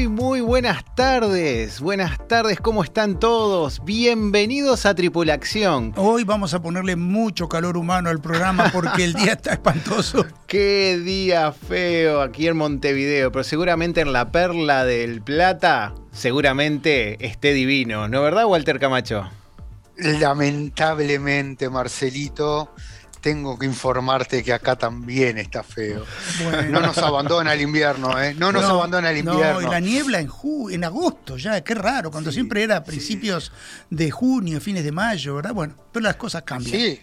Muy, muy buenas tardes. Buenas tardes, ¿cómo están todos? Bienvenidos a Tripulación. Hoy vamos a ponerle mucho calor humano al programa porque el día está espantoso. Qué día feo aquí en Montevideo, pero seguramente en la Perla del Plata, seguramente esté divino, ¿no verdad, Walter Camacho? Lamentablemente, Marcelito, tengo que informarte que acá también está feo. No nos abandona el invierno, ¿eh? No nos abandona el invierno. No, y la niebla en, ju en agosto ya, qué raro, cuando siempre era a principios de junio, fines de mayo, ¿verdad? Bueno, pero las cosas cambian. Sí,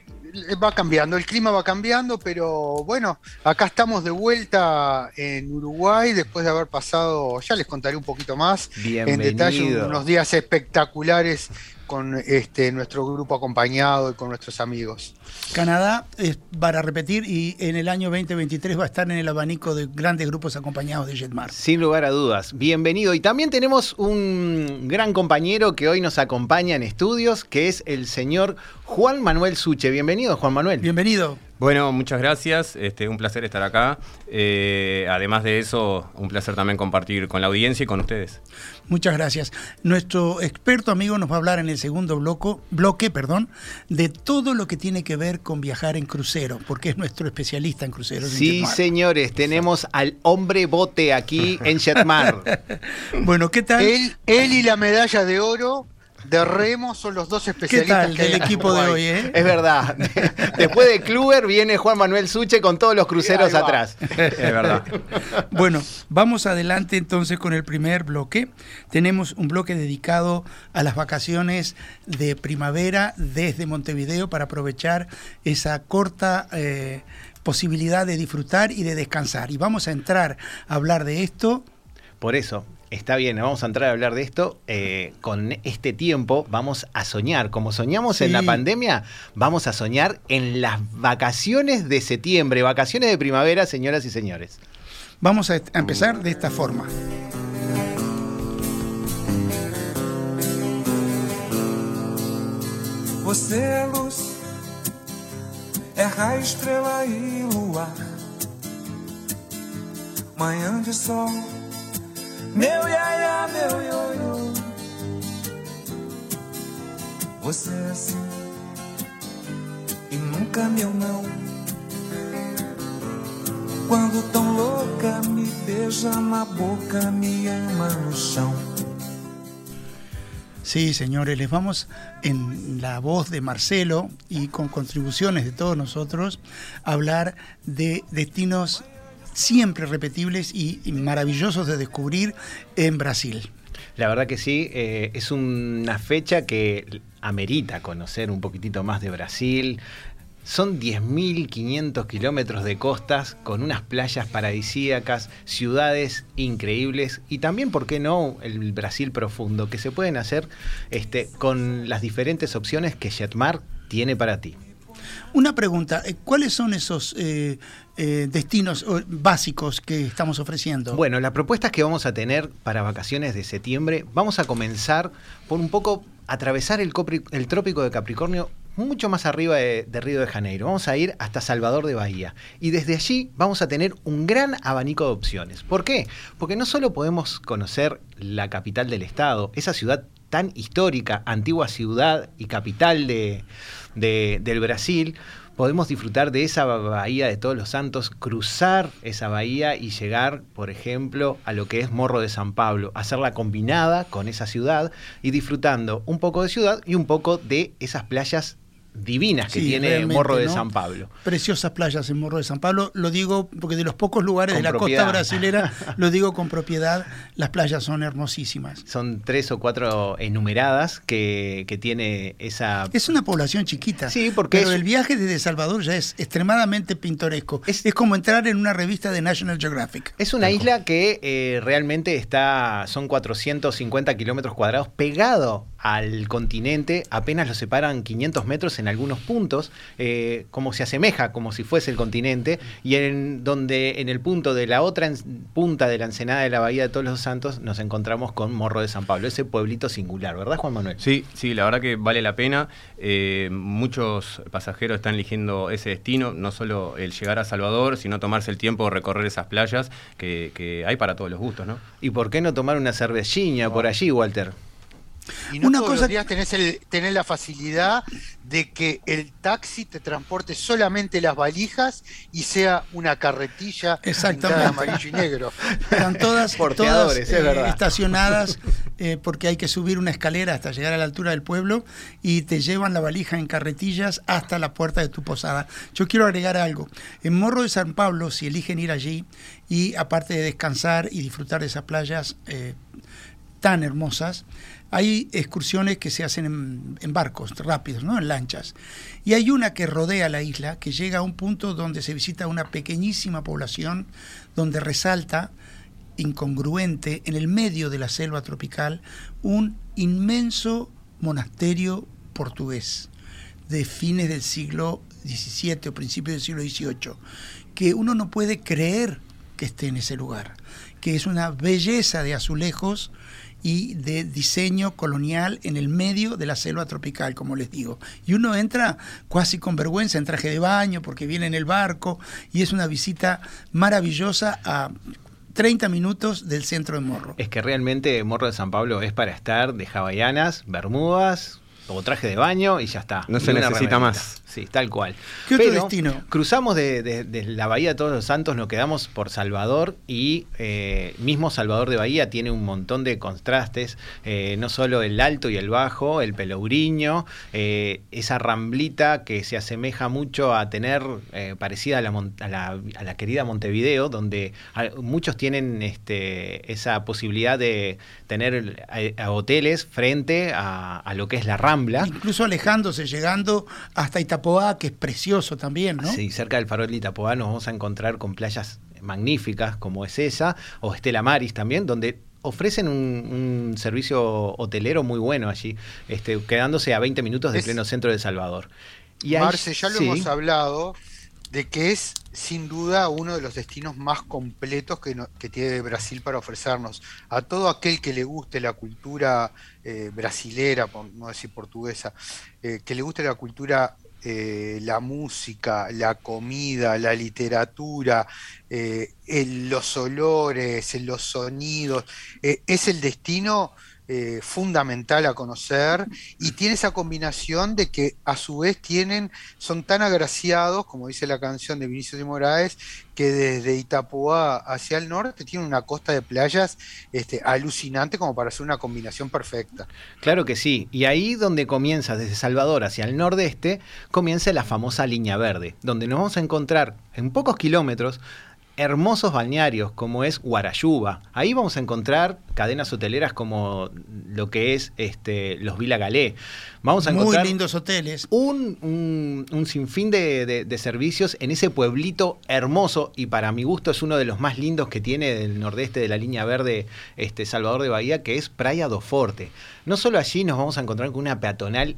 va cambiando, el clima va cambiando, pero bueno, acá estamos de vuelta en Uruguay después de haber pasado, ya les contaré un poquito más en detalle, unos días espectaculares con este, nuestro grupo acompañado y con nuestros amigos. Canadá es para repetir y en el año 2023 va a estar en el abanico de grandes grupos acompañados de Jetmar. Sin lugar a dudas, bienvenido. Y también tenemos un gran compañero que hoy nos acompaña en estudios, que es el señor Juan Manuel Suche. Bienvenido, Juan Manuel. Bienvenido. Bueno, muchas gracias. Este, un placer estar acá. Eh, además de eso, un placer también compartir con la audiencia y con ustedes. Muchas gracias. Nuestro experto amigo nos va a hablar en el segundo bloco, bloque perdón, de todo lo que tiene que ver con viajar en crucero, porque es nuestro especialista en cruceros. Sí, señores, tenemos al hombre bote aquí en Jetmar. bueno, ¿qué tal? Él, él y la medalla de oro de remo son los dos especialistas del equipo de hoy, ¿eh? Es verdad. Después de Kluber viene Juan Manuel Suche con todos los cruceros atrás. Es verdad. Bueno, vamos adelante entonces con el primer bloque. Tenemos un bloque dedicado a las vacaciones de primavera desde Montevideo para aprovechar esa corta eh, posibilidad de disfrutar y de descansar. Y vamos a entrar a hablar de esto. Por eso, Está bien, vamos a entrar a hablar de esto. Eh, con este tiempo vamos a soñar. Como soñamos en la pandemia, vamos a soñar en las vacaciones de septiembre, vacaciones de primavera, señoras y señores. Vamos a empezar de esta forma. Você é luz, é raio, estrela e luar. Manhã de sol Meu iaia, meu ioiô. Você é assim e nunca meu não. Quando tão louca me beija na boca, me ama no chão. Sí, señores, les vamos en la voz de Marcelo y con contribuciones de todos nosotros a hablar de destinos siempre repetibles y, maravillosos de descubrir en Brasil. La verdad que sí, eh, es una fecha que amerita conocer un poquitito más de Brasil. Son 10.500 kilómetros de costas con unas playas paradisíacas, ciudades increíbles y también, ¿por qué no?, el Brasil profundo, que se pueden hacer este, con las diferentes opciones que Jetmar tiene para ti. Una pregunta, ¿cuáles son esos eh, eh, destinos básicos que estamos ofreciendo? Bueno, las propuestas que vamos a tener para vacaciones de septiembre, vamos a comenzar por un poco atravesar el, trópico de Capricornio mucho más arriba de, de, Río de Janeiro. Vamos a ir hasta Salvador de Bahía. Y desde allí vamos a tener un gran abanico de opciones. ¿Por qué? Porque no solo podemos conocer la capital del estado, esa ciudad tan histórica, antigua ciudad y capital de, del Brasil, podemos disfrutar de esa bahía de Todos los Santos, cruzar esa bahía y llegar, por ejemplo, a lo que es Morro de San Pablo, hacerla combinada con esa ciudad y disfrutando un poco de ciudad y un poco de esas playas divinas que tiene Morro de San Pablo. Preciosas playas en Morro de San Pablo, lo digo porque de los pocos lugares de la costa brasilera, lo digo con propiedad, las playas son hermosísimas. Son tres o cuatro enumeradas que, tiene esa... Es una población chiquita, sí, porque pero el viaje desde Salvador ya es extremadamente pintoresco. Es, como entrar en una revista de National Geographic. Es una isla que eh, realmente está, son 450 kilómetros cuadrados pegado al continente, apenas lo separan 500 metros en algunos puntos, eh, como se asemeja, como si fuese el continente, y en donde en el punto de la otra punta de la ensenada de la Bahía de Todos los Santos nos encontramos con Morro de San Pablo, ese pueblito singular, ¿verdad Juan Manuel? Sí, sí, la verdad que vale la pena. Eh, muchos pasajeros están eligiendo ese destino, no solo el llegar a Salvador, sino tomarse el tiempo de recorrer esas playas que, hay para todos los gustos, ¿no? ¿Y por qué no tomar una cervecilla por allí, Walter? Y no todos los días tenés, el, tenés la facilidad de que el taxi te transporte solamente las valijas y sea una carretilla Exactamente. amarillo y negro. Están todas, todas eh, estacionadas eh, porque hay que subir una escalera hasta llegar a la altura del pueblo y te llevan la valija en carretillas hasta la puerta de tu posada. Yo quiero agregar algo. En Morro de San Pablo, si eligen ir allí y aparte de descansar y disfrutar de esas playas eh, tan hermosas, hay excursiones que se hacen en, barcos rápidos, ¿no? en lanchas. Y hay una que rodea la isla, que llega a un punto donde se visita una pequeñísima población, donde resalta, incongruente, en el medio de la selva tropical, un inmenso monasterio portugués de fines del siglo XVII o principios del siglo XVIII, que uno no puede creer que esté en ese lugar, que es una belleza de azulejos, y de diseño colonial en el medio de la selva tropical, como les digo. Y uno entra casi con vergüenza en traje de baño porque viene en el barco y es una visita maravillosa a 30 minutos del centro de Morro. Es que realmente Morro de San Pablo es para estar de hawaianas, bermudas, o traje de baño y ya está. No se necesita más. Sí, tal cual. ¿Qué otro destino? Cruzamos de, la Bahía de Todos los Santos, nos quedamos por Salvador y eh, mismo Salvador de Bahía tiene un montón de contrastes, eh, no solo el alto y el bajo, el pelouriño, eh, esa ramblita que se asemeja mucho a tener parecida a la, a, la, querida Montevideo, donde muchos tienen este, esa posibilidad de tener hoteles frente a, a lo que es la rambla. Incluso alejándose, llegando hasta Itapuã que es precioso también, ¿no? Sí, cerca del farol de Itapoá nos vamos a encontrar con playas magníficas como es esa, o Estela Maris también, donde ofrecen un, servicio hotelero muy bueno allí, este, quedándose a 20 minutos del pleno centro de Salvador. Y Marce, ya lo hemos hablado, de que es sin duda uno de los destinos más completos que, tiene Brasil para ofrecernos. A todo aquel que le guste la cultura eh, brasilera, por no decir portuguesa, eh, que le guste la cultura eh, la música, la comida, la literatura, eh, los olores, los sonidos, eh, es el destino eh, fundamental a conocer y tiene esa combinación de que a su vez tienen, son tan agraciados, como dice la canción de Vinicius de Moraes, que desde Itapuá hacia el norte tiene una costa de playas este, alucinante como para hacer una combinación perfecta. Claro que sí, y ahí donde comienza, desde Salvador hacia el nordeste, comienza la famosa línea verde, donde nos vamos a encontrar en pocos kilómetros hermosos balnearios como es Guarayuba. Ahí vamos a encontrar cadenas hoteleras como lo que es este, los Villa Galé. Vamos a encontrar Muy lindos hoteles. Un, un, sinfín de, servicios en ese pueblito hermoso y para mi gusto es uno de los más lindos que tiene del nordeste de la línea verde este, Salvador de Bahía, que es Praia do Forte. No solo allí nos vamos a encontrar con una peatonal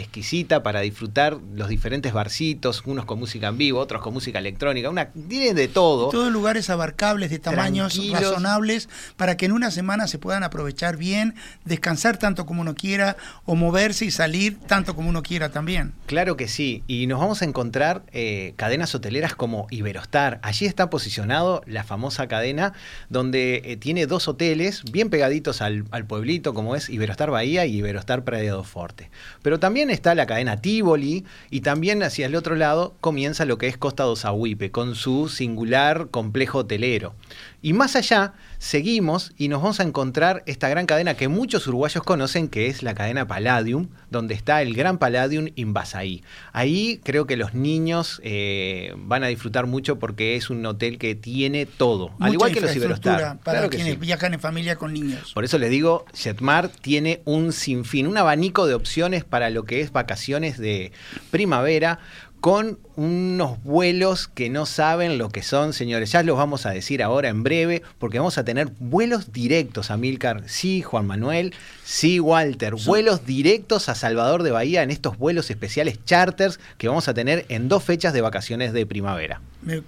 exquisita para disfrutar los diferentes barcitos, unos con música en vivo, otros con música electrónica, una tienen de todo. Todos lugares abarcables de tamaños razonables para que en una semana se puedan aprovechar bien, descansar tanto como uno quiera o moverse y salir tanto como uno quiera también. Claro que sí, y nos vamos a encontrar eh, cadenas hoteleras como Iberostar. Allí está posicionado la famosa cadena donde eh, tiene dos hoteles bien pegaditos al, al pueblito como es Iberostar Bahía y Iberostar Prado Forte. Pero también está la cadena Tivoli y también hacia el otro lado comienza lo que es Costa dos Aguipe con su singular complejo hotelero. Y más allá, seguimos y nos vamos a encontrar esta gran cadena que muchos uruguayos conocen, que es la cadena Palladium, donde está el Gran Palladium Invasaí. Ahí creo que los niños eh, van a disfrutar mucho porque es un hotel que tiene todo, al igual que los Iberostar. Para quienes viajan en familia con niños. Por eso les digo, Jetmar tiene un sinfín, un abanico de opciones para lo que es vacaciones de primavera con unos vuelos que no saben lo que son, señores. Ya los vamos a decir ahora en breve, porque vamos a tener vuelos directos a Milcar. Sí, Juan Manuel. Sí, Walter. Vuelos directos a Salvador de Bahía en estos vuelos especiales charters que vamos a tener en dos fechas de vacaciones de primavera.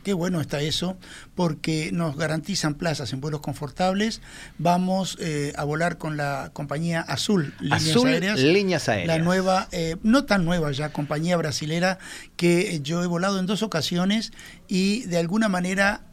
Qué bueno está eso, porque nos garantizan plazas en vuelos confortables. Vamos eh, a volar con la compañía Azul Líneas Azul, Aéreas. Líneas Aéreas. La nueva, eh, no tan nueva ya, compañía brasilera que yo he volado en dos ocasiones y de alguna manera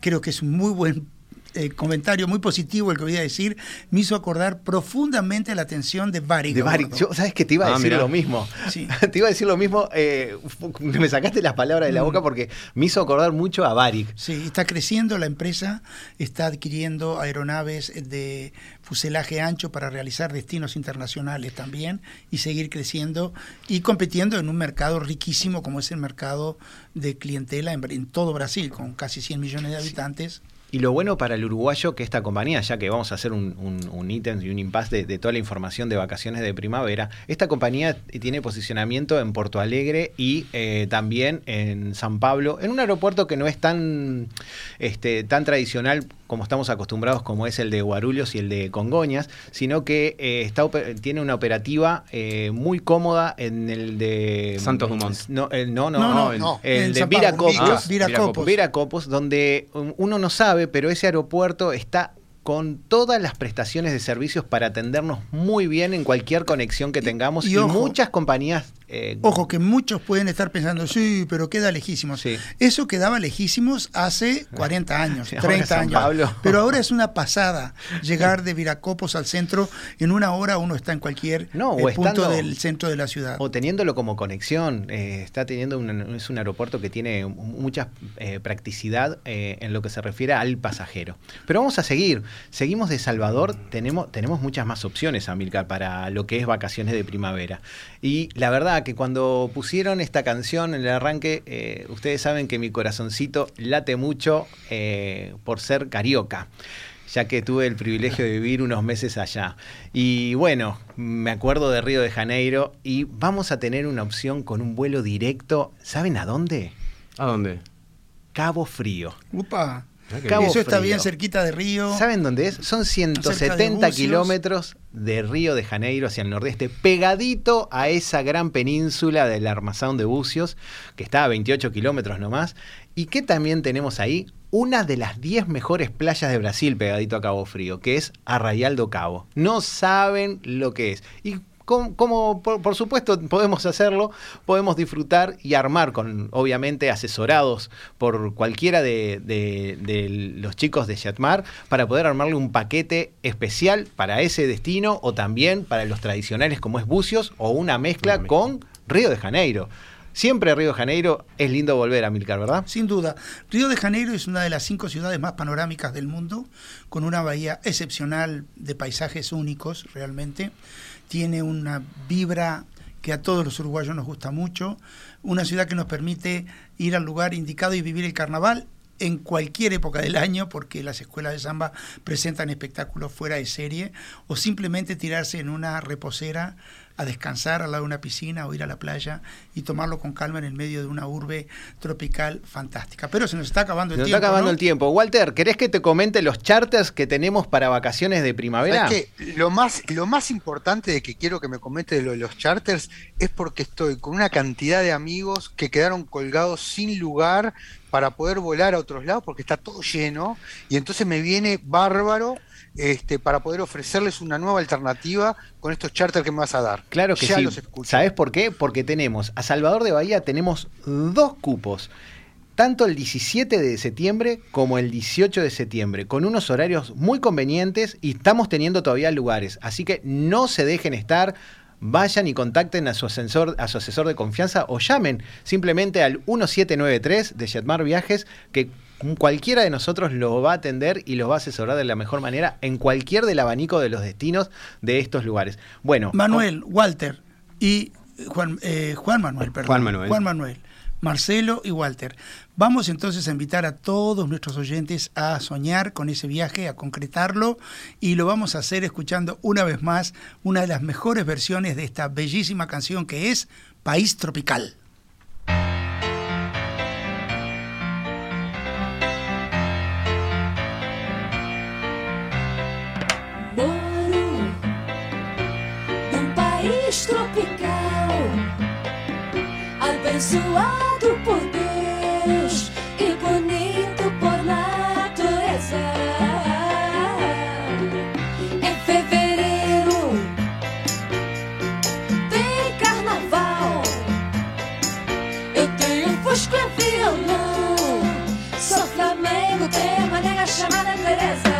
creo que es un muy buen eh, comentario muy positivo el que voy a decir, me hizo acordar profundamente la atención de Baric. De Baric, yo, ¿sabes que Te iba a ah, decir lo mismo. te iba a decir lo mismo, eh, me sacaste las palabras de la mm. boca porque me hizo acordar mucho a Baric. Sí, está creciendo la empresa, está adquiriendo aeronaves de fuselaje ancho para realizar destinos internacionales también y seguir creciendo y compitiendo en un mercado riquísimo como es el mercado de clientela en, en todo Brasil, con casi 100 millones de habitantes. Y lo bueno para el uruguayo que esta compañía, ya que vamos a hacer un, un, ítem y un impasse de, toda la información de vacaciones de primavera, esta compañía tiene posicionamiento en Porto Alegre y eh, también en San Pablo, en un aeropuerto que no es tan, este, tan tradicional como estamos acostumbrados, como es el de Guarulhos y el de Congoñas, sino que eh, está, tiene una operativa eh, muy cómoda en el de Santos Dumont. No, el, no, no, el, de Viracopos, Viracopos. Viracopos, donde uno no sabe, pero ese aeropuerto está con todas las prestaciones de servicios para atendernos muy bien en cualquier conexión que tengamos y, muchas compañías eh, Ojo, que muchos pueden estar pensando, sí, pero queda lejísimos. Eso quedaba lejísimos hace 40 años, 30 años. Pero ahora es una pasada llegar de Viracopos al centro. En una hora uno está en cualquier eh, punto del centro de la ciudad. O teniéndolo como conexión. Eh, está teniendo un, es un aeropuerto que tiene mucha practicidad en lo que se refiere al pasajero. Pero vamos a seguir. Seguimos de Salvador. Tenemos, tenemos muchas más opciones, Amilcar, para lo que es vacaciones de primavera. Y la verdad que cuando pusieron esta canción en el arranque, eh, ustedes saben que mi corazoncito late mucho eh, por ser carioca ya que tuve el privilegio de vivir unos meses allá. Y bueno, me acuerdo de Río de Janeiro y vamos a tener una opción con un vuelo directo. ¿Saben a dónde? ¿A dónde? Cabo Frío. Upa. Eso está bien cerquita de Río. ¿Saben dónde es? Son 170 kilómetros de Río de Janeiro hacia el nordeste, pegadito a esa gran península del Armazón de Bucios, que está a 28 kilómetros nomás, y que también tenemos ahí una de las 10 mejores playas de Brasil pegadito a Cabo Frío, que es Arraial do Cabo. No saben lo que es. Y como, por, supuesto podemos hacerlo, podemos disfrutar y armar con, obviamente, asesorados por cualquiera de, los chicos de Chatmar para poder armarle un paquete especial para ese destino o también para los tradicionales como es Bucios o una mezcla con Río de Janeiro. Siempre Río de Janeiro es lindo volver a Milcar, ¿verdad? Sin duda. Río de Janeiro es una de las cinco ciudades más panorámicas del mundo, con una bahía excepcional de paisajes únicos realmente tiene una vibra que a todos los uruguayos nos gusta mucho, una ciudad que nos permite ir al lugar indicado y vivir el carnaval en cualquier época del año, porque las escuelas de samba presentan espectáculos fuera de serie, o simplemente tirarse en una reposera a descansar al lado de una piscina o ir a la playa y tomarlo con calma en el medio de una urbe tropical fantástica. Pero se nos está acabando el tiempo. Se nos está acabando el tiempo. Walter, ¿querés que te comente los charters que tenemos para vacaciones de primavera? Es que lo más, lo más importante de que quiero que me comente de, lo de los charters es porque estoy con una cantidad de amigos que quedaron colgados sin lugar para poder volar a otros lados porque está todo lleno y entonces me viene bárbaro este, para poder ofrecerles una nueva alternativa con estos charters que me vas a dar. Claro que sí. ¿Sabes por qué? Porque tenemos a Salvador de Bahía tenemos dos cupos tanto el 17 de septiembre como el 18 de septiembre, con unos horarios muy convenientes y estamos teniendo todavía lugares. Así que no se dejen estar, vayan y contacten a su, asesor, a su asesor de confianza o llamen simplemente al 1793 de Jetmar Viajes, que cualquiera de nosotros lo va a atender y los va a asesorar de la mejor manera en cualquier del abanico de los destinos de estos lugares. Bueno. Manuel, Walter y Juan, eh, Juan Manuel, perdón. Juan Manuel. Juan Manuel. Marcelo y Walter. Vamos entonces a invitar a todos nuestros oyentes a soñar con ese viaje, a concretarlo y lo vamos a hacer escuchando una vez más una de las mejores versiones de esta bellísima canción que es País Tropical. Abençoado por Deus e bonito por natureza. Em fevereiro tem carnaval. Eu tenho fusco e violão. Sou Flamengo, tenho uma nega chamada Teresa.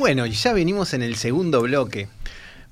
Bueno, ya venimos en el segundo bloque.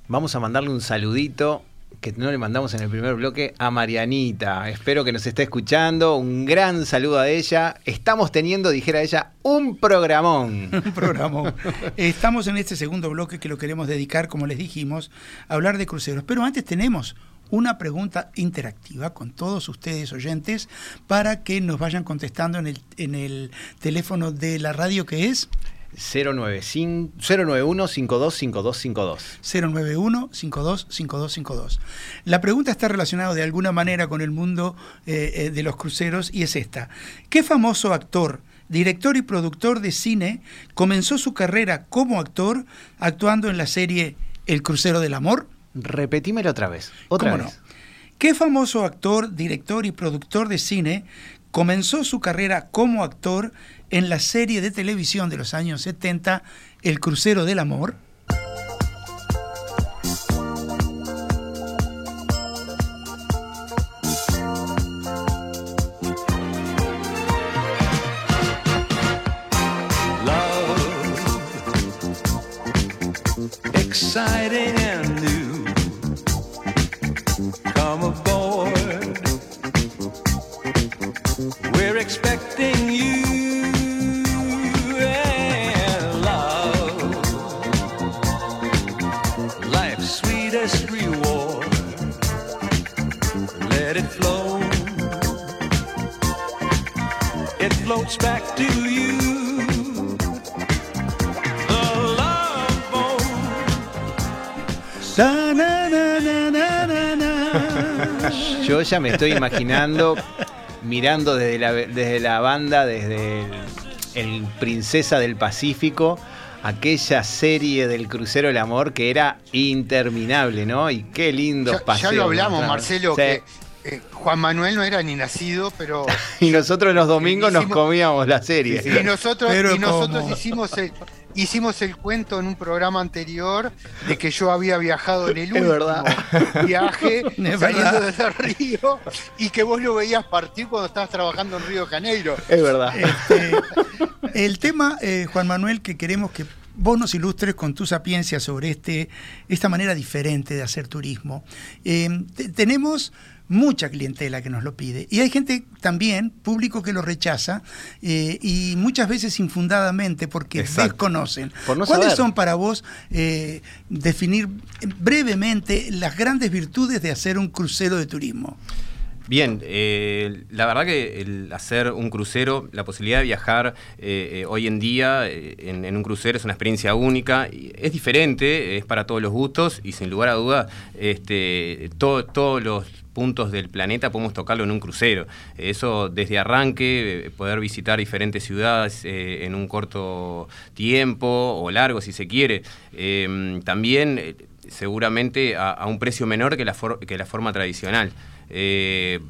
Vamos a mandarle un saludito que no le mandamos en el primer bloque a Marianita. Espero que nos esté escuchando. Un gran saludo a ella. Estamos teniendo, dijera ella, un programón. un programón. Estamos en este segundo bloque que lo queremos dedicar, como les dijimos, a hablar de cruceros. Pero antes tenemos una pregunta interactiva con todos ustedes oyentes para que nos vayan contestando en el, en el teléfono de la radio que es 091-525252. 091-525252. La pregunta está relacionada de alguna manera con el mundo eh, eh, de los cruceros y es esta. ¿Qué famoso actor, director y productor de cine comenzó su carrera como actor actuando en la serie El crucero del amor? Repetímelo otra vez. Otra vez. ¿Qué famoso actor, director y productor de cine comenzó su carrera como actor en la serie de televisión de los años 70, El Crucero del Amor. exciting and new. Come aboard. We're expecting you. Yo ya me estoy imaginando mirando desde la, desde la banda, desde el, Princesa del Pacífico, aquella serie del Crucero del Amor que era interminable, ¿no? Y qué lindo ya, Ya lo hablamos, Marcelo, que eh, Juan Manuel no era ni nacido, pero. y nosotros los domingos nos comíamos la serie. Y nosotros, nosotros hicimos el, hicimos el cuento en un programa anterior de que yo había viajado en el último viaje saliendo desde Río y que vos lo veías partir cuando estabas trabajando en Río de Janeiro. Es verdad. Este, el tema, eh, Juan Manuel, que queremos que vos nos ilustres con tu sapiencia sobre este, esta manera diferente de hacer turismo. Eh, tenemos mucha clientela que nos lo pide. Y hay gente también, público que lo rechaza, eh, y muchas veces infundadamente porque desconocen. ¿Cuáles son para vos eh, definir brevemente las grandes virtudes de hacer un crucero de turismo? Bien, eh, la verdad que el hacer un crucero, la posibilidad de viajar eh, eh, hoy en día en, un crucero es una experiencia única, es diferente, es para todos los gustos y sin lugar a dudas este, todos los puntos del planeta podemos tocarlo en un crucero. Eso desde arranque, poder visitar diferentes ciudades en un corto tiempo o largo si se quiere. también seguramente a, un precio menor que la, que la forma tradicional. Eh,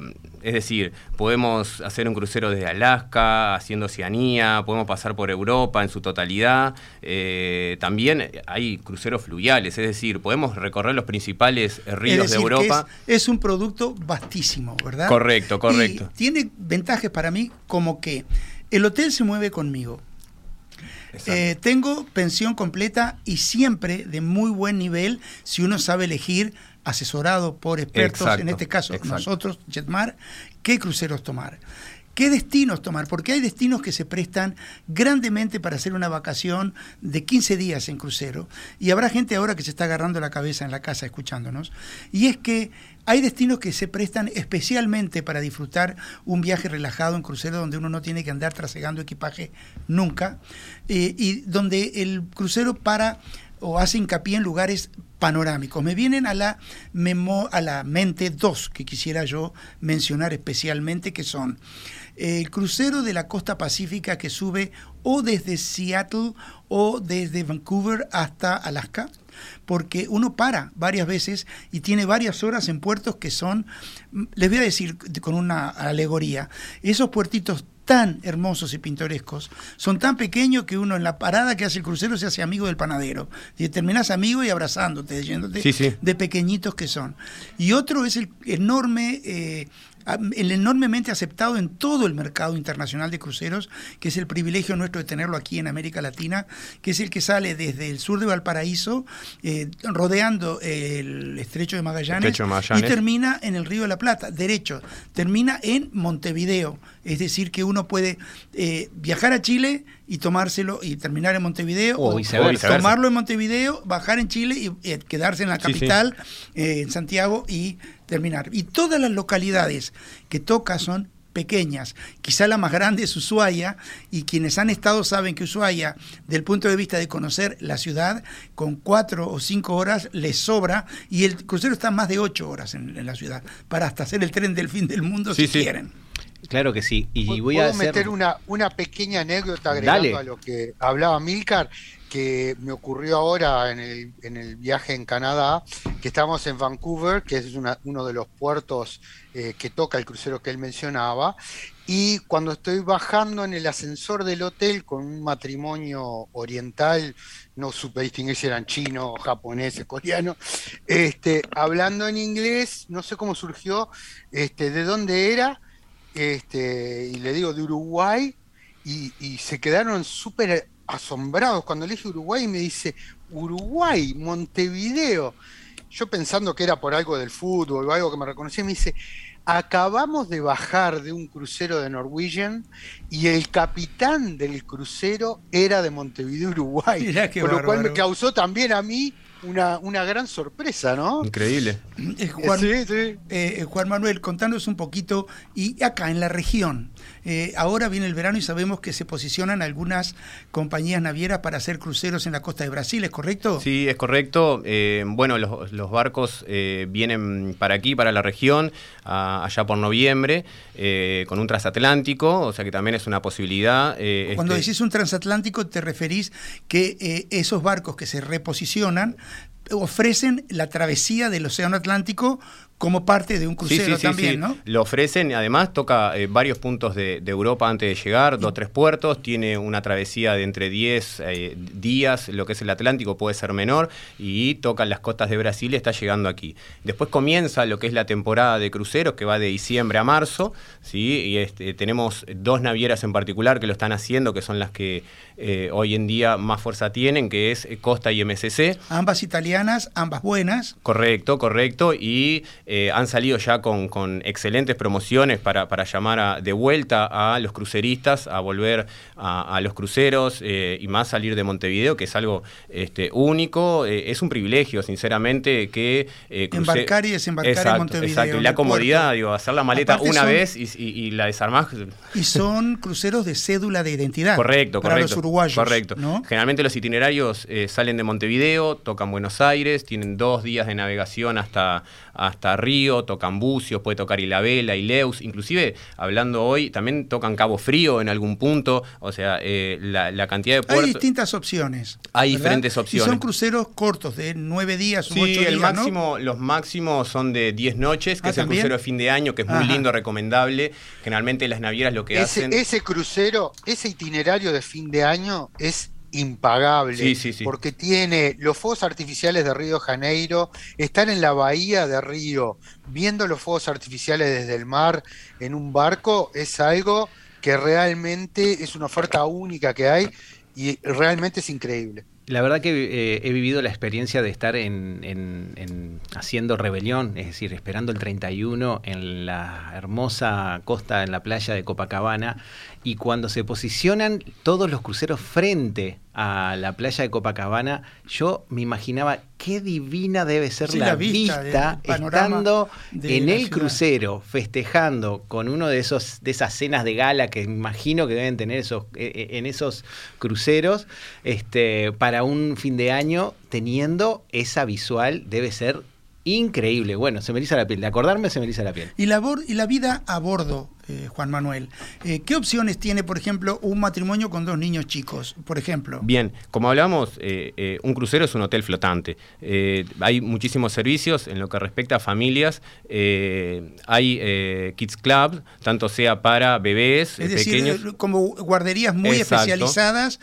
es decir, podemos hacer un crucero desde Alaska, haciendo Oceanía, podemos pasar por Europa en su totalidad. Eh, también hay cruceros fluviales, es decir, podemos recorrer los principales ríos de Europa. Es, un producto vastísimo, ¿verdad? Correcto, correcto. tiene ventajas para mí como que el hotel se mueve conmigo. Eh, tengo pensión completa y siempre de muy buen nivel si uno sabe elegir asesorado por expertos, en este caso nosotros, Jetmar, qué cruceros tomar. ¿Qué destinos tomar? Porque hay destinos que se prestan grandemente para hacer una vacación de 15 días en crucero. Y habrá gente ahora que se está agarrando la cabeza en la casa escuchándonos. Y es que hay destinos que se prestan especialmente para disfrutar un viaje relajado en crucero donde uno no tiene que andar trasegando equipaje nunca. Eh, y donde el crucero para o hace hincapié en lugares panorámicos. Me vienen a la, memo, a la mente dos que quisiera yo mencionar especialmente, que son el crucero de la costa pacífica que sube o desde Seattle o desde Vancouver hasta Alaska, porque uno para varias veces y tiene varias horas en puertos que son, les voy a decir con una alegoría, esos puertitos tan hermosos y pintorescos, son tan pequeños que uno en la parada que hace el crucero se hace amigo del panadero. Y terminás amigo y abrazándote, yéndote de pequeñitos que son. Y otro es el enorme eh, el enormemente aceptado en todo el mercado internacional de cruceros, que es el privilegio nuestro de tenerlo aquí en América Latina, que es el que sale desde el sur de Valparaíso, eh, rodeando el estrecho de, Magallanes, y termina en el Río de la Plata, derecho, termina en Montevideo, es decir, que uno puede eh, viajar a Chile y tomárselo y terminar en Montevideo, o, tomarlo en Montevideo, bajar en Chile y eh, quedarse en la capital, en Santiago, y terminar. Y todas las localidades que toca son pequeñas. Quizá la más grande es Ushuaia y quienes han estado saben que Ushuaia, del punto de vista de conocer la ciudad, con cuatro o cinco horas les sobra y el crucero está más de ocho horas en, la ciudad para hasta hacer el tren del fin del mundo si quieren. Claro que sí. Y voy a meter una, una pequeña anécdota agregando a lo que hablaba Milcar que me ocurrió ahora en el, en el, viaje en Canadá, que estamos en Vancouver, que es uno de los puertos eh, que toca el crucero que él mencionaba, y cuando estoy bajando en el ascensor del hotel con un matrimonio oriental, no supe distinguir si eran chinos, japoneses, coreanos, este, hablando en inglés, no sé cómo surgió, este, de dónde era, este, y le digo de Uruguay, y, y se quedaron súper asombrados cuando le dije Uruguay me dice, Uruguay, Montevideo. Yo pensando que era por algo del fútbol o algo que me reconocía, me dice, acabamos de bajar de un crucero de Norwegian y el capitán del crucero era de Montevideo, Uruguay. Por lo cual me causó también a mí una, una gran sorpresa, ¿no? Increíble. Eh, Juan, eh, Juan Manuel, contanos un poquito, y acá en la región, eh, ahora viene el verano y sabemos que se posicionan algunas compañías navieras para hacer cruceros en la costa de Brasil, ¿es correcto? Sí, es correcto. bueno, los, barcos vienen para aquí, para la región, allá por noviembre, con un transatlántico, o sea que también es una posibilidad. Cuando este decís un transatlántico, te referís que esos barcos que se reposicionan ofrecen la travesía del Océano Atlántico como parte de un crucero también, ¿no? Lo ofrecen, además toca eh, varios puntos de, Europa antes de llegar, dos o tres puertos, tiene una travesía de entre 10 eh, días, lo que es el Atlántico puede ser menor, y toca las costas de Brasil y está llegando aquí. Después comienza lo que es la temporada de cruceros, que va de diciembre a marzo, ¿sí? y este, tenemos dos navieras en particular que lo están haciendo, que son las que eh, hoy en día más fuerza tienen, que es Costa y MSC. Ambas italianas, ambas buenas. Correcto, correcto, y eh, han salido ya con, excelentes promociones para, para llamar de vuelta a los cruceristas a volver a, los cruceros y más salir de Montevideo, que es algo este, único. es un privilegio, sinceramente, que... Embarcar y desembarcar en Montevideo. Exacto, y la comodidad, digo, hacer la maleta una vez y, la desarmás. Y son cruceros de cédula de identidad. Correcto, para correcto. los uruguayos. Correcto. Generalmente los itinerarios salen de Montevideo, tocan Buenos Aires, tienen dos días de navegación hasta, hasta Río, tocan Bucios, puede tocar Ilabela, Ileus, inclusive hablando hoy, también tocan Cabo Frío en algún punto, o sea, eh, la, cantidad de puertos... Hay distintas opciones. Hay diferentes opciones. Y son cruceros cortos, de nueve días ocho días, el máximo, los máximos son de diez noches, que ah, es el crucero de fin de año, que es muy lindo, recomendable. Generalmente las navieras lo que hacen... Ese crucero, ese itinerario de fin de año es impagable, porque tiene los fuegos artificiales de Río de Janeiro, estar en la bahía de Río viendo los fuegos artificiales desde el mar en un barco es algo que realmente es una oferta única que hay y realmente es increíble. La verdad que eh, he vivido la experiencia de estar en, haciendo rebelión, es decir, esperando el 31 en la hermosa costa, en la playa de Copacabana, y cuando se posicionan todos los cruceros frente a la playa de Copacabana, yo me imaginaba qué divina debe ser la, vista, estando en el crucero, festejando con uno de esos de esas cenas de gala que imagino que deben tener esos e, e, en esos cruceros, este para un fin de año teniendo esa visual debe ser increíble. Bueno, se me eriza la piel. De acordarme, se me eriza la piel. Y la, y la vida a bordo, eh, Juan Manuel. Eh, ¿Qué opciones tiene, por ejemplo, un matrimonio con dos niños chicos, por ejemplo? Bien, como hablamos, eh, un crucero es un hotel flotante. hay muchísimos servicios en lo que respecta a familias. hay Kids Club, tanto sea para bebés es decir, como guarderías muy especializadas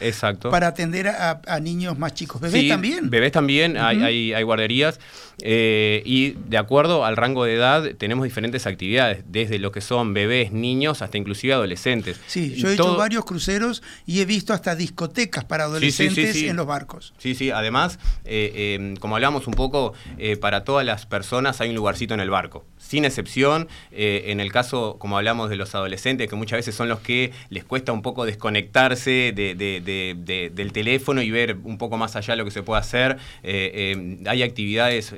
para atender a, niños más chicos. ¿Bebés también? Bebés también, hay, hay, guarderías. y de acuerdo al rango de edad, tenemos diferentes actividades, desde lo que son bebés, niños hasta inclusive adolescentes. Sí, yo he hecho varios cruceros y he visto hasta discotecas para adolescentes en los barcos. Sí, sí, además, eh, em, como hablamos un poco, eh, para todas las personas hay un lugarcito en el barco, sin excepción. Eh, en el caso, como hablamos de los adolescentes, que muchas veces son los que les cuesta un poco desconectarse del teléfono y ver un poco más allá lo que se puede hacer, em, hay actividades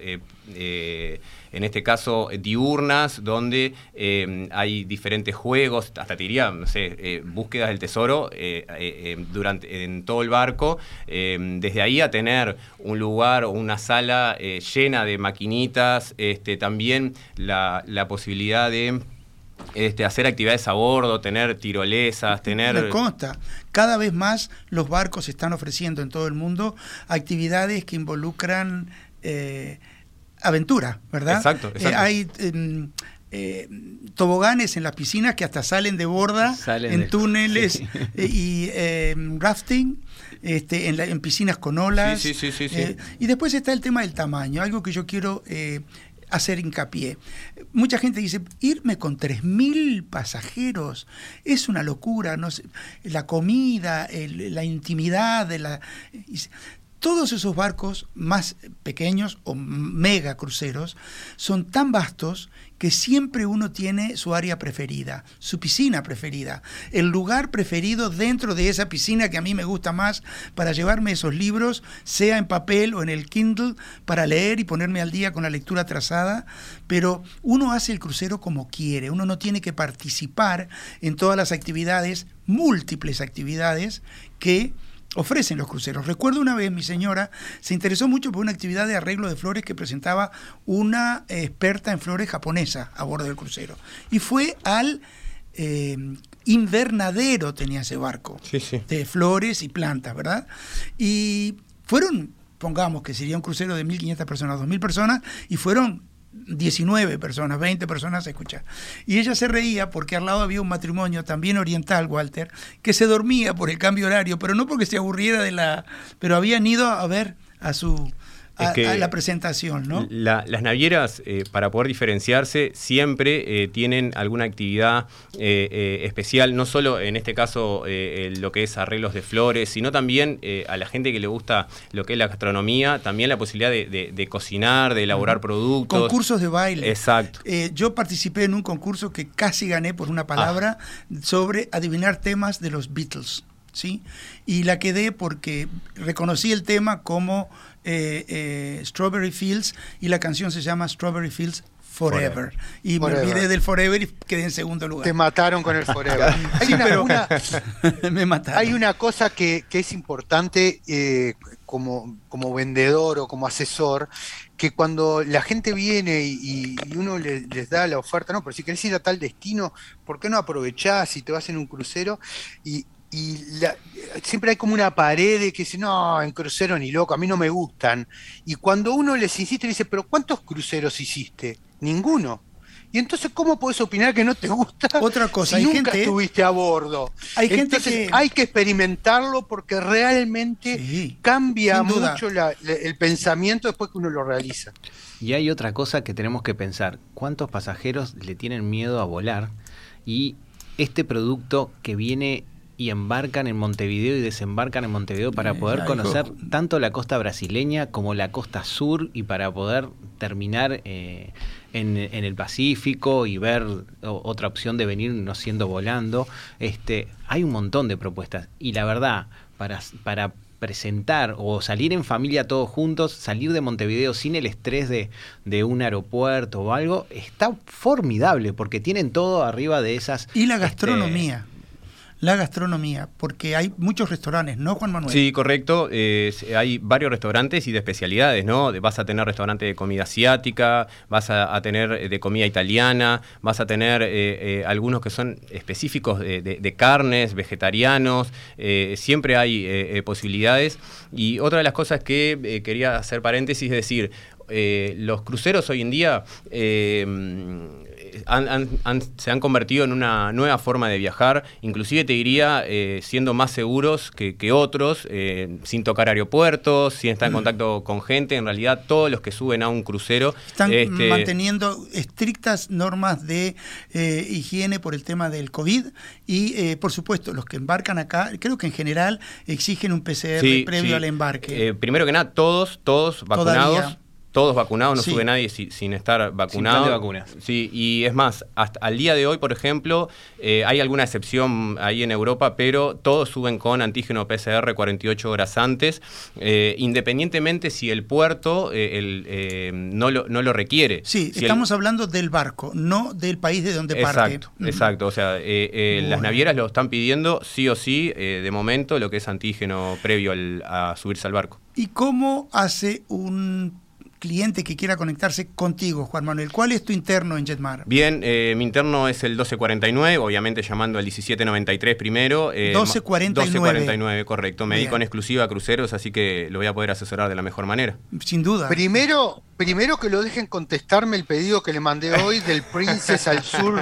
en este caso diurnas, donde eh, hay diferentes juegos, hasta te diría, no sé, eh, búsquedas del tesoro eh, durante, en todo el barco, desde ahí a tener un lugar o una sala llena de maquinitas, este, también la, posibilidad de... Este, hacer actividades a bordo, tener tirolesas, tener... Me consta, cada vez más los barcos están ofreciendo en todo el mundo actividades que involucran aventura, ¿verdad? Exacto, eh, hay em, eh, toboganes en las piscinas que hasta salen de borda, en túneles eh, y em, rafting. Este, en, piscinas con olas. Sí, sí, sí, y después está el tema del tamaño, algo que yo quiero hacer hincapié. Mucha gente dice, irme con 3.000 pasajeros es una locura, no sé, la comida, la intimidad, de la... Todos esos barcos más pequeños o mega cruceros son tan vastos que siempre uno tiene su área preferida, su piscina preferida, el lugar preferido dentro de esa piscina que a mí me gusta más para llevarme esos libros, sea en papel o en el Kindle, para leer y ponerme al día con la lectura trazada, pero uno hace el crucero como quiere, uno no tiene que participar en todas las actividades, múltiples actividades que ofrecen los cruceros. Recuerdo una vez mi señora se interesó mucho por una actividad de arreglo de flores que presentaba una experta en flores japonesa a bordo del crucero. Y fue al eh, invernadero, tenía ese barco, de flores y plantas, ¿verdad? Y fueron, pongamos que sería un crucero de 1.500 personas, 2.000 personas, y fueron 19 personas, 20 personas a escuchar. Y ella se reía porque al lado había un matrimonio también oriental, Walter, que se dormía por el cambio horario, pero no porque se aburriera de la... pero habían ido a ver a su a, la presentación, ¿no? las navieras, eh, para poder diferenciarse, siempre eh, tienen alguna actividad eh, especial, no solo en este caso lo que es arreglos de flores, sino también a la gente que le gusta lo que es la gastronomía, también la posibilidad de, cocinar, de elaborar productos. Concursos de baile. Exacto. yo participé en un concurso que casi gané por una palabra ah. sobre adivinar temas de los Beatles. ¿Sí? Y la quedé porque reconocí el tema como eh, eh, Strawberry Fields y la canción se llama Strawberry Fields Forever. Y me olvidé del Forever y quedé en segundo lugar. Te mataron con el Forever. hay, una, me mataron. hay una cosa que, es importante eh, como, como vendedor o como asesor, que cuando la gente viene y, uno les da la oferta, no, pero si querés ir a tal destino, ¿por qué no aprovechás y te vas en un crucero? Y y siempre hay como una pared de que dice, no, en crucero ni loco, a mí no me gustan. Y cuando uno les insiste, dice, pero ¿cuántos cruceros hiciste? Ninguno. Y entonces, ¿cómo puedes opinar que no te gusta? Otra cosa, si nunca estuviste a bordo. Hay gente que... hay que experimentarlo porque realmente cambia mucho el pensamiento después que uno lo realiza. Y hay otra cosa que tenemos que pensar. ¿Cuántos pasajeros le tienen miedo a volar? Y este producto que viene y embarcan en Montevideo y desembarcan en Montevideo para poder conocer tanto la costa brasileña como la costa sur y para poder terminar eh, en, el Pacífico y ver otra opción de venir no siendo volando. Este, hay un montón de propuestas y la verdad, para, para presentar o salir en familia todos juntos, salir de Montevideo sin el estrés de, de, un aeropuerto o algo, está formidable porque tienen todo arriba de esas... Y la gastronomía la gastronomía, porque hay muchos restaurantes, ¿no, Juan Manuel? Sí, correcto. hay varios restaurantes y de especialidades, ¿no? Vas a tener restaurante de comida asiática, vas a, tener eh, de comida italiana, vas a tener eh, eh, algunos que son específicos de, carnes, vegetarianos, siempre hay posibilidades. Y otra de las cosas que quería hacer paréntesis es decir, los cruceros hoy en día se han convertido en una nueva forma de viajar, inclusive te diría eh, siendo más seguros que, otros, eh, sin tocar aeropuertos, sin estar en mm. contacto con gente. En realidad, todos los que suben a un crucero están este, manteniendo estrictas normas de eh, higiene por el tema del COVID y, por supuesto, los que embarcan acá, creo que en general exigen un PCR previo al embarque. primero que nada, todos, todos vacunados todos vacunados, no sube nadie sin estar vacunado. de vacunas. Sí, y es más, hasta al día de hoy, por ejemplo, eh, hay alguna excepción ahí en Europa, pero todos suben con antígeno PCR 48 horas antes, eh, independientemente si el puerto eh, no, lo, no lo requiere. Sí, estamos hablando del barco, no del país de donde parte. Exacto, exacto. O sea, las navieras lo están pidiendo sí o sí, de momento, lo que es antígeno previo a subirse al barco. ¿Y cómo hace un cliente que quiera conectarse contigo, Juan Manuel. ¿Cuál es tu interno en Jetmar? Bien, eh, mi interno es el 1249, obviamente llamando al 1793 primero. 1249. Eh, 1249, correcto. Me dedico en exclusiva a cruceros, así que lo voy a poder asesorar de la mejor manera. Sin duda. Primero, primero que lo dejen contestarme el pedido que le mandé hoy del Princess al Sur,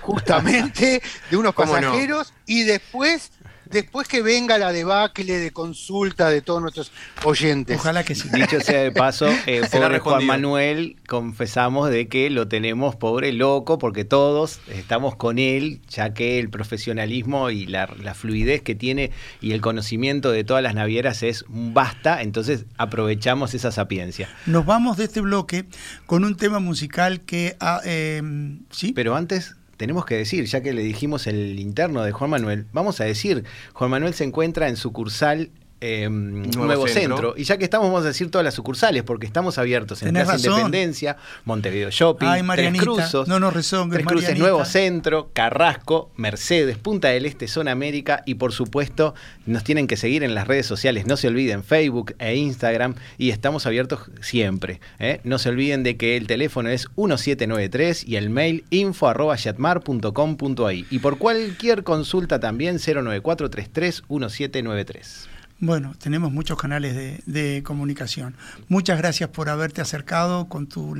justamente, de unos pasajeros, y después después que venga la debacle de consulta de todos nuestros oyentes. Ojalá que sí. Dicho sea de paso, eh, pobre Juan Manuel, confesamos de que lo tenemos pobre loco porque todos estamos con él, ya que el profesionalismo y la, fluidez que tiene y el conocimiento de todas las navieras es basta, entonces aprovechamos esa sapiencia. Nos vamos de este bloque con un tema musical que... Ah, em, ¿sí? Pero antes tenemos que decir, ya que le dijimos el interno de Juan Manuel, vamos a decir, Juan Manuel se encuentra en sucursal Em, nuevo, centro. Y ya que estamos, vamos a decir todas las sucursales, porque estamos abiertos en Plaza Independencia, Montevideo Shopping, Tres Cruzos, no, Tres Cruces Nuevo Centro, Carrasco, Mercedes, Punta del Este, Zona América y por supuesto nos tienen que seguir en las redes sociales, no se olviden Facebook e Instagram y estamos abiertos siempre. ¿eh? No se olviden de que el teléfono es 1793 y el mail info arroba y por cualquier consulta también 09433 1793. Bueno, tenemos muchos canales de, comunicación. Muchas gracias por haberte acercado con tu,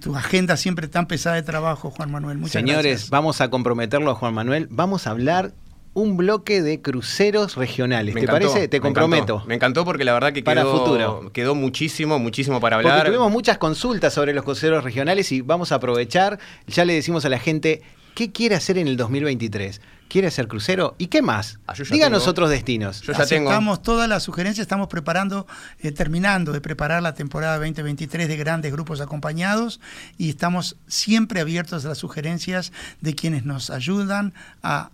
tu, agenda siempre tan pesada de trabajo, Juan Manuel. Muchas Señores, vamos a comprometerlo a Juan Manuel. Vamos a hablar un bloque de cruceros regionales. ¿Te parece? Te comprometo. Me encantó porque la verdad que para quedó, futuro. quedó muchísimo, muchísimo para hablar. Porque tuvimos muchas consultas sobre los cruceros regionales y vamos a aprovechar. Ya le decimos a la gente qué quiere hacer en el 2023. ¿Quiere hacer crucero? ¿Y qué más? Ah, Díganos otros destinos. Yo ya Aceptamos todas las sugerencias, estamos preparando, eh, terminando de preparar la temporada 2023 de grandes grupos acompañados y estamos siempre abiertos a las sugerencias de quienes nos ayudan a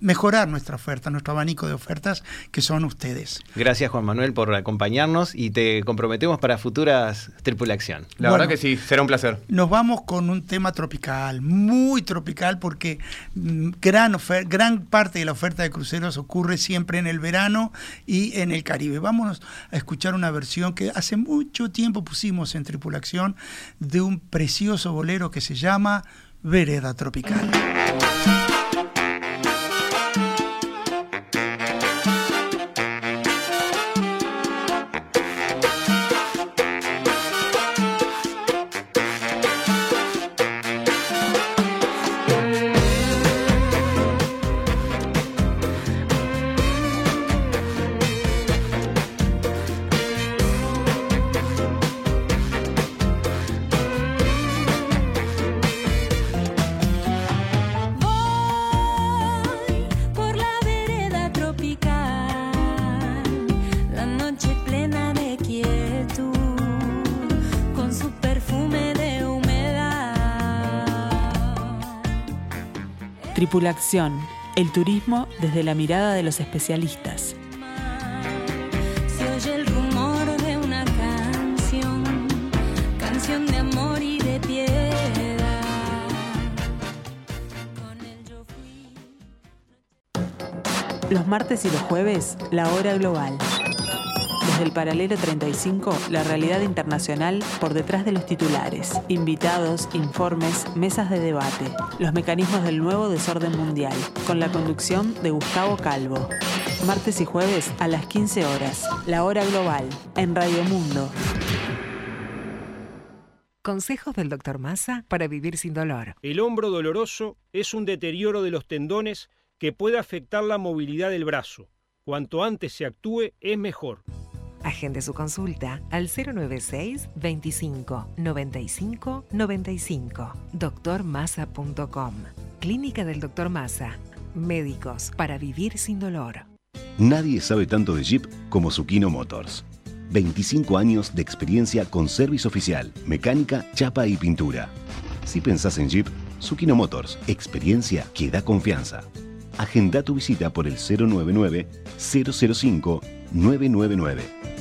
mejorar nuestra oferta, nuestro abanico de ofertas, que son ustedes. Gracias Juan Manuel por acompañarnos y te comprometemos para futuras tripulación. La verdad que sí, será un placer. Nos vamos con un tema tropical, muy tropical, porque mm, gran, gran parte de la oferta de cruceros ocurre siempre en el verano y en el Caribe. Vámonos a escuchar una versión que hace mucho tiempo pusimos en tripulación de un precioso bolero que se llama Vereda Tropical. Tripulación, el turismo desde la mirada de los especialistas. Los martes y los jueves, la hora global. Desde el paralelo 35, la realidad internacional por detrás de los titulares. Invitados, informes, mesas de debate. Los mecanismos del nuevo desorden mundial. Con la conducción de Gustavo Calvo. Martes y jueves a las 15 horas. La hora global. En Radio Mundo. Consejos del Dr. Massa para vivir sin dolor. El hombro doloroso es un deterioro de los tendones que puede afectar la movilidad del brazo. Cuanto antes se actúe, es mejor. Agende su consulta al 096 25 95 95. Doctormasa.com. Clínica del Doctor Massa. Médicos para vivir sin dolor. Nadie sabe tanto de Jeep como Zucchino Motors. 25 años de experiencia con servicio oficial, mecánica, chapa y pintura. Si pensás en Jeep, Zucchino Motors, experiencia que da confianza. Agenda tu visita por el 099 005 999.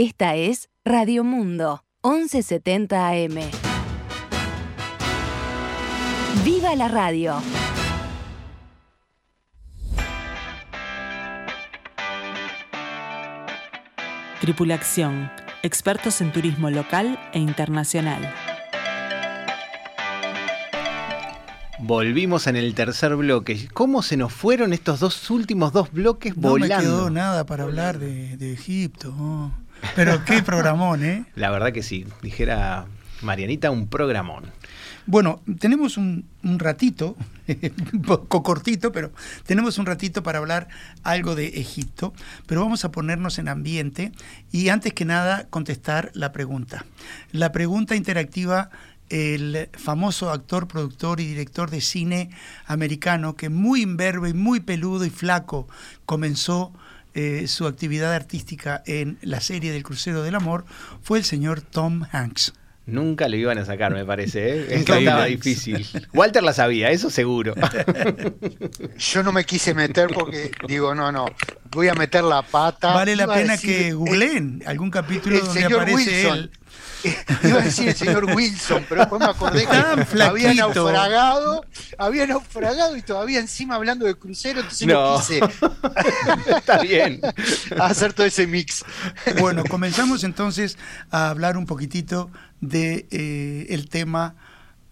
Esta es Radio Mundo, 1170 AM. ¡Viva la radio! Tripulación, expertos en turismo local e internacional. Volvimos en el tercer bloque. ¿Cómo se nos fueron estos dos últimos dos bloques volando? No me quedó nada para hablar de, Egipto. Pero qué programón, ¿eh? La verdad que sí, dijera Marianita, un programón. Bueno, tenemos un, ratito, un poco cortito, pero tenemos un ratito para hablar algo de Egipto, pero vamos a ponernos en ambiente y antes que nada contestar la pregunta. La pregunta interactiva, el famoso actor, productor y director de cine americano que muy imberbe y muy peludo y flaco comenzó eh, su actividad artística en la serie del Crucero del Amor fue el señor Tom Hanks. Nunca lo iban a sacar, me parece. ¿eh? estaba difícil. Walter la sabía, eso seguro. Yo no me quise meter porque digo, no, no, voy a meter la pata. Vale la pena que googleen algún capítulo donde aparece él. Iba a decir el señor Wilson, pero después me acordé que había naufragado, había naufragado y todavía encima hablando de crucero, entonces no, quise. Está bien. hacer todo ese mix. Bueno, comenzamos entonces a hablar un poquitito de eh, el tema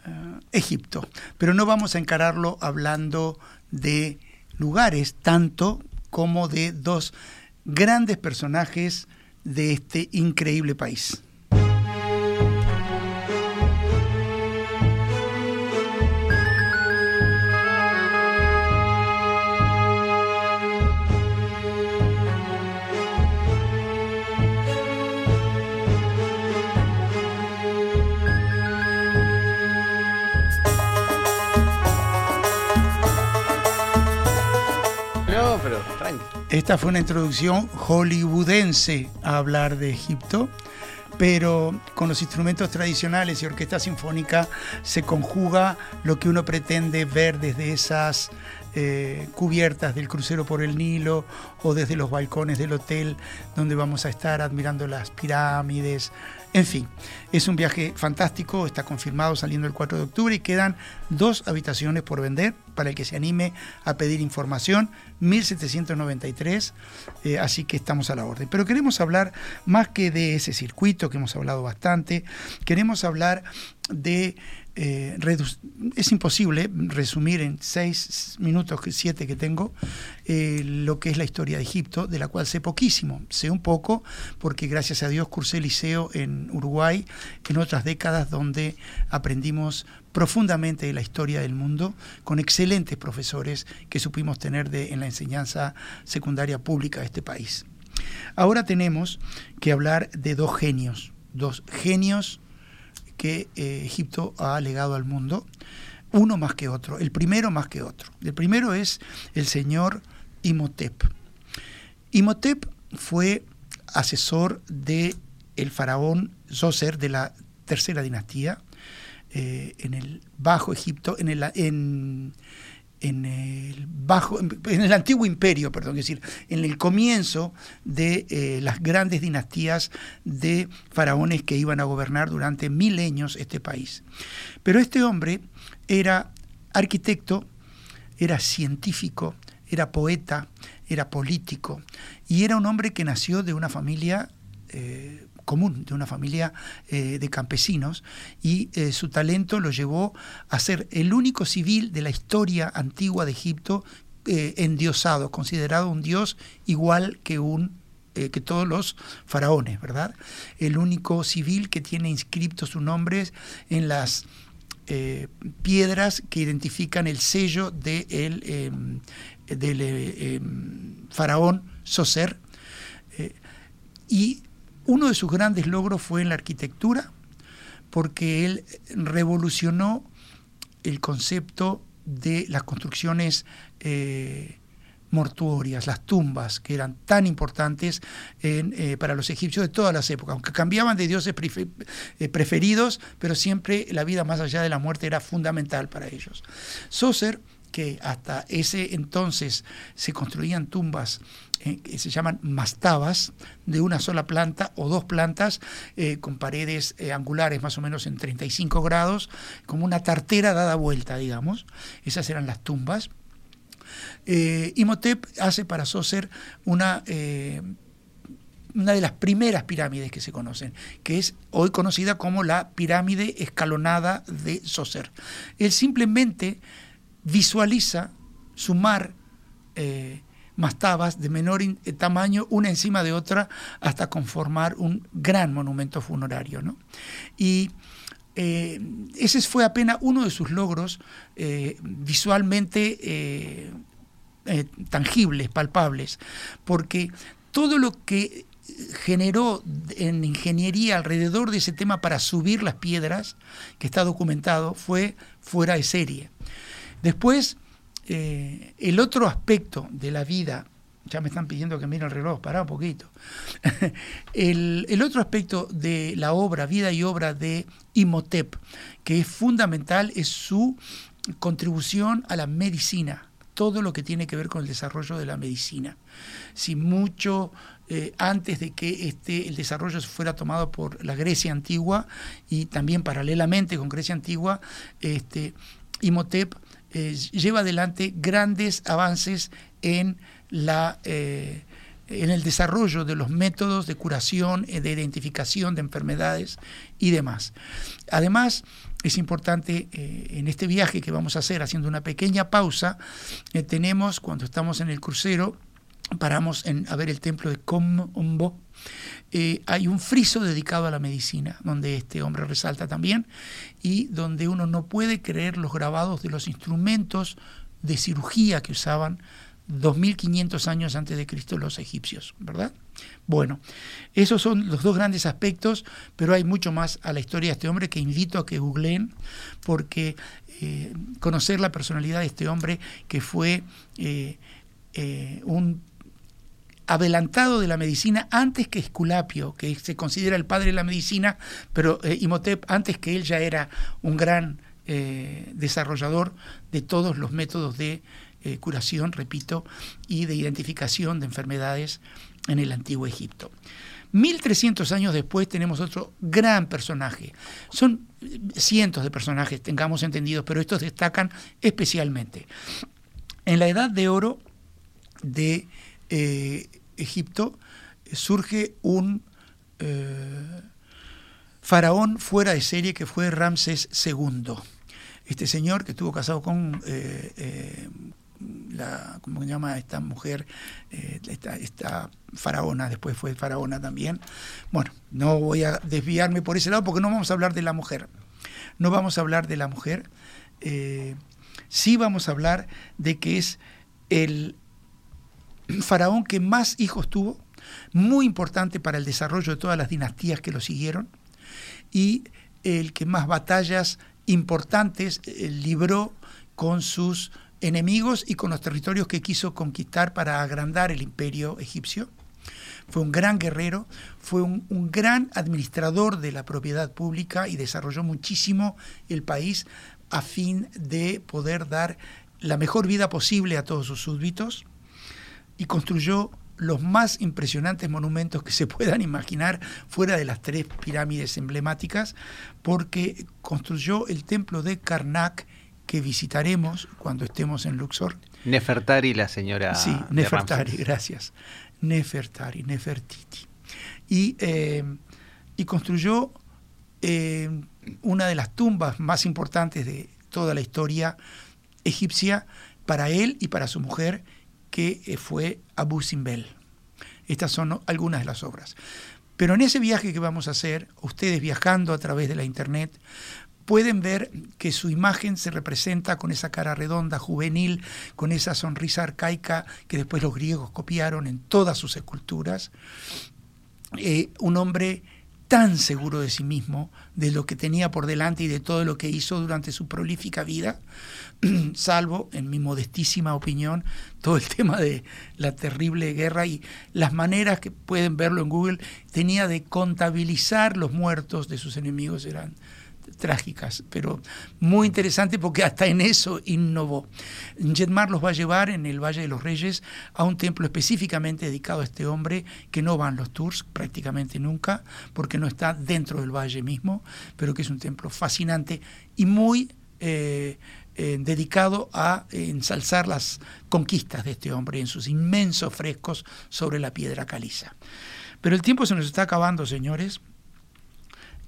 eh, Egipto, pero no vamos a encararlo hablando de lugares tanto como de dos grandes personajes de este increíble país. Esta fue una introducción hollywoodense a hablar de Egipto pero con los instrumentos tradicionales y orquesta sinfónica se conjuga lo que uno pretende ver desde esas eh, cubiertas del crucero por el Nilo o desde los balcones del hotel donde vamos a estar admirando las pirámides, en fin, es un viaje fantástico, está confirmado saliendo el 4 de octubre y quedan dos habitaciones por vender para el que se anime a pedir información, 1793, eh, así que estamos a la orden. Pero queremos hablar más que de ese circuito que hemos hablado bastante, queremos hablar de eh, es imposible resumir en seis minutos, siete que tengo, eh, lo que es la historia de Egipto, de la cual sé poquísimo. Sé un poco porque gracias a Dios cursé liceo en Uruguay en otras décadas donde aprendimos profundamente de la historia del mundo con excelentes profesores que supimos tener de, en la enseñanza secundaria pública de este país. Ahora tenemos que hablar de dos genios, dos genios que eh, Egipto ha legado al mundo, uno más que otro, el primero más que otro. El primero es el señor Imhotep. Imhotep fue asesor de el faraón Zoser de la tercera dinastía eh, en el Bajo Egipto, en el, en, en el bajo en el antiguo imperio perdón es decir en el comienzo de eh, las grandes dinastías de faraones que iban a gobernar durante milenios este país. Pero este hombre era arquitecto era científico era poeta era político y era un hombre que nació de una familia eh, común, de una familia eh, de campesinos, y eh, su talento lo llevó a ser el único civil de la historia antigua de Egipto eh, endiosado, considerado un dios igual que un que todos los faraones, ¿verdad? El único civil que tiene inscripto su nombre en las piedras que identifican el sello de el, del em, faraón Soser. y uno de sus grandes logros fue en la arquitectura, porque él revolucionó el concepto de las construcciones eh, mortuorias, las tumbas, que eran tan importantes eh, para los egipcios de todas las épocas, aunque cambiaban de dioses eh, preferidos, pero siempre la vida más allá de la muerte era fundamental para ellos. Saucer, que hasta ese entonces se construían tumbas eh, que se llaman mastabas, de una sola planta o dos plantas, eh, con paredes eh, angulares más o menos en 35 grados, como una tartera dada vuelta, digamos. Esas eran las tumbas. Imhotep hace para Soser una una de las primeras pirámides que se conocen, que es hoy conocida como la pirámide escalonada de Soser. Él simplemente visualiza sumar mastabas de menor eh, tamaño una encima de otra hasta conformar un gran monumento funerario. ¿no? Y eh, ese fue apenas uno de sus logros eh, visualmente tangibles, palpables, porque todo lo que generó en ingeniería alrededor de ese tema para subir las piedras, que está documentado, fue fuera de serie. Después, eh, el otro aspecto de la vida, ya me están pidiendo que mire el reloj, para un poquito. el, el, otro aspecto de la obra, vida y obra de Imhotep, que es fundamental, es su contribución a la medicina, todo lo que tiene que ver con el desarrollo de la medicina. Si mucho eh, antes de que este, el desarrollo fuera tomado por la Grecia antigua y también paralelamente con Grecia antigua, este, Imhotep eh, lleva adelante grandes avances en, la, eh, en el desarrollo de los métodos de curación, eh, de identificación de enfermedades y demás. Además, es importante en este viaje que vamos a hacer, haciendo una pequeña pausa, tenemos, cuando estamos en el crucero, paramos a ver el templo de Komombo, eh, hay un friso dedicado a la medicina, donde este hombre resalta también, y donde uno no puede creer los grabados de los instrumentos de cirugía que usaban 2500 años antes de Cristo los egipcios, ¿verdad? Bueno, esos son los dos grandes aspectos, pero hay mucho más a la historia de este hombre que invito a que googleen, porque eh, conocer la personalidad de este hombre que fue... Eh, eh, un adelantado de la medicina antes que Esculapio, que se considera el padre de la medicina, pero eh, Imhotep antes que él ya era un gran eh, desarrollador de todos los métodos de eh, curación, repito, y de identificación de enfermedades en el antiguo Egipto. 1300 años después tenemos otro gran personaje. Son cientos de personajes, tengamos entendido, pero estos destacan especialmente. En la edad de oro de Egipto surge un eh, faraón fuera de serie que fue Ramsés II. Este señor que estuvo casado con eh, la, ¿cómo se llama esta mujer? esta, esta, faraona, después fue faraona también. Bueno, no voy a desviarme por ese lado porque no vamos a hablar de la mujer. No vamos a hablar de la mujer. sí vamos a hablar de que es el faraón que más hijos tuvo, muy importante para el desarrollo de todas las dinastías que lo siguieron, y el que más batallas importantes eh, libró con sus enemigos y con los territorios que quiso conquistar para agrandar el imperio egipcio. Fue un gran guerrero, fue un, un, gran administrador de la propiedad pública y desarrolló muchísimo el país a fin de poder dar la mejor vida posible a todos sus súbditos y construyó los más impresionantes monumentos que se puedan imaginar fuera de las tres pirámides emblemáticas, porque construyó el templo de Karnak que visitaremos cuando estemos en Luxor. Nefertari, la señora. Sí, Nefertari, gracias. Nefertari, Nefertiti. Y, eh, y construyó eh, una de las tumbas más importantes de toda la historia egipcia para él y para su mujer, que eh, fue Abu Simbel. Estas son algunas de las obras. Pero en ese viaje que vamos a hacer, ustedes viajando a través de la internet, pueden ver que su imagen se representa con esa cara redonda, juvenil, con esa sonrisa arcaica que después los griegos copiaron en todas sus esculturas. Eh, un hombre tan seguro de sí mismo, de lo que tenía por delante y de todo lo que hizo durante su prolífica vida, salvo, en mi modestísima opinión, todo el tema de la terrible guerra y las maneras que pueden verlo en Google, tenía de contabilizar los muertos de sus enemigos, eran trágicas, pero muy interesante porque hasta en eso innovó. Jetmar los va a llevar en el Valle de los Reyes a un templo específicamente dedicado a este hombre, que no van los tours prácticamente nunca, porque no está dentro del valle mismo, pero que es un templo fascinante y muy eh, eh, dedicado a ensalzar las conquistas de este hombre en sus inmensos frescos sobre la piedra caliza. Pero el tiempo se nos está acabando, señores.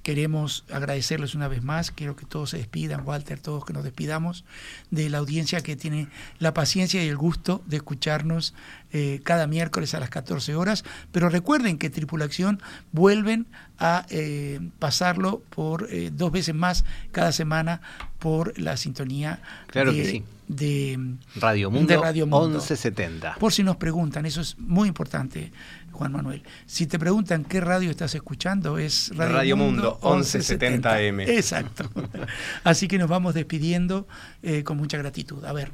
Queremos agradecerles una vez más, quiero que todos se despidan, Walter, todos que nos despidamos de la audiencia que tiene la paciencia y el gusto de escucharnos eh, cada miércoles a las 14 horas, pero recuerden que Tripulación vuelven a eh, pasarlo por eh, dos veces más cada semana por la sintonía claro que sí de Radio Mundo, de Radio Mundo 1170. Por si nos preguntan, eso es muy importante, Juan Manuel. Si te preguntan qué radio estás escuchando, es Radio, Mundo, 1170M. Exacto. Así que nos vamos despidiendo eh, con mucha gratitud. A ver.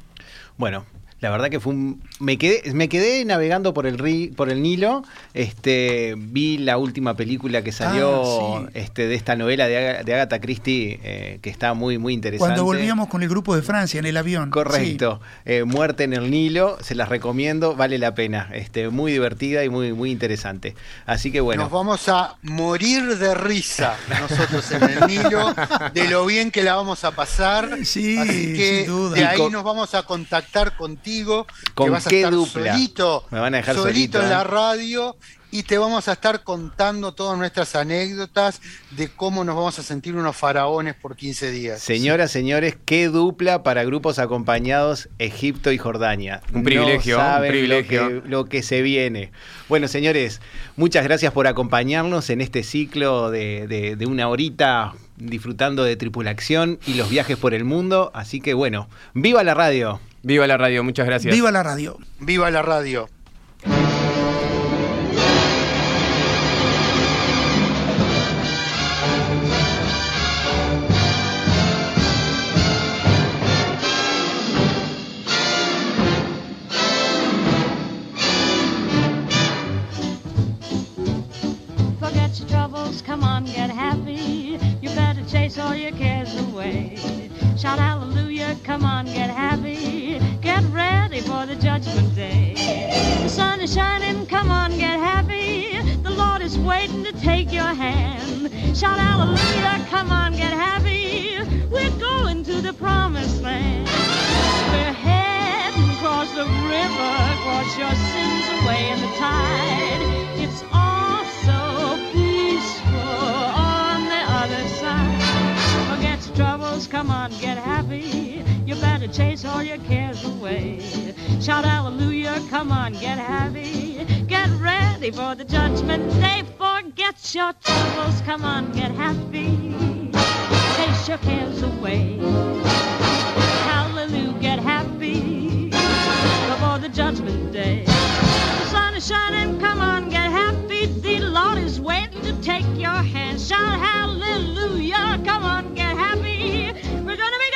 Bueno, la verdad que fue un, me quedé me quedé navegando por el por el Nilo este vi la última película que salió ah, este de esta novela de, de Agatha Christie eh, que está muy muy interesante. Cuando volvíamos con el grupo de Francia en el avión correcto. eh, muerte en el Nilo se las recomiendo vale la pena. Este muy divertida y muy muy interesante. Así que bueno. Nos vamos a morir de risa nosotros en el Nilo de lo bien que la vamos a pasar. Sí así que de ahí nos vamos a contactar con ¿Con que vas qué a estar dupla? solito, Me van a dejar solito en ¿eh? la radio y te vamos a estar contando todas nuestras anécdotas de cómo nos vamos a sentir unos faraones por 15 días. Señoras, señores, qué dupla para grupos acompañados Egipto y Jordania. Un privilegio, no saben un privilegio. Lo que, lo que se viene. Bueno, señores, muchas gracias por acompañarnos en este ciclo de, de, de una horita disfrutando de tripulación y los viajes por el mundo. Así que bueno, viva la radio. Viva la radio, muchas gracias. Viva la radio. Viva la radio. Forget your troubles, come on, get happy. You better chase all your cares away. Shout hallelujah, come on, get happy. Sun shining, come on, get happy. The Lord is waiting to take your hand. Shout hallelujah, come on, get happy. We're going to the promised land. We're heading across the river, cross your sins away in the tide. It's all so peaceful on the other side. Forget your troubles, come on, get happy. Better chase all your cares away. Shout hallelujah, come on, get happy. Get ready for the judgment day. Forget your troubles, come on, get happy. Chase your cares away. Hallelujah, get happy before the judgment day. The sun is shining, come on, get happy. The Lord is waiting to take your hand. Shout hallelujah, come on, get happy. We're gonna be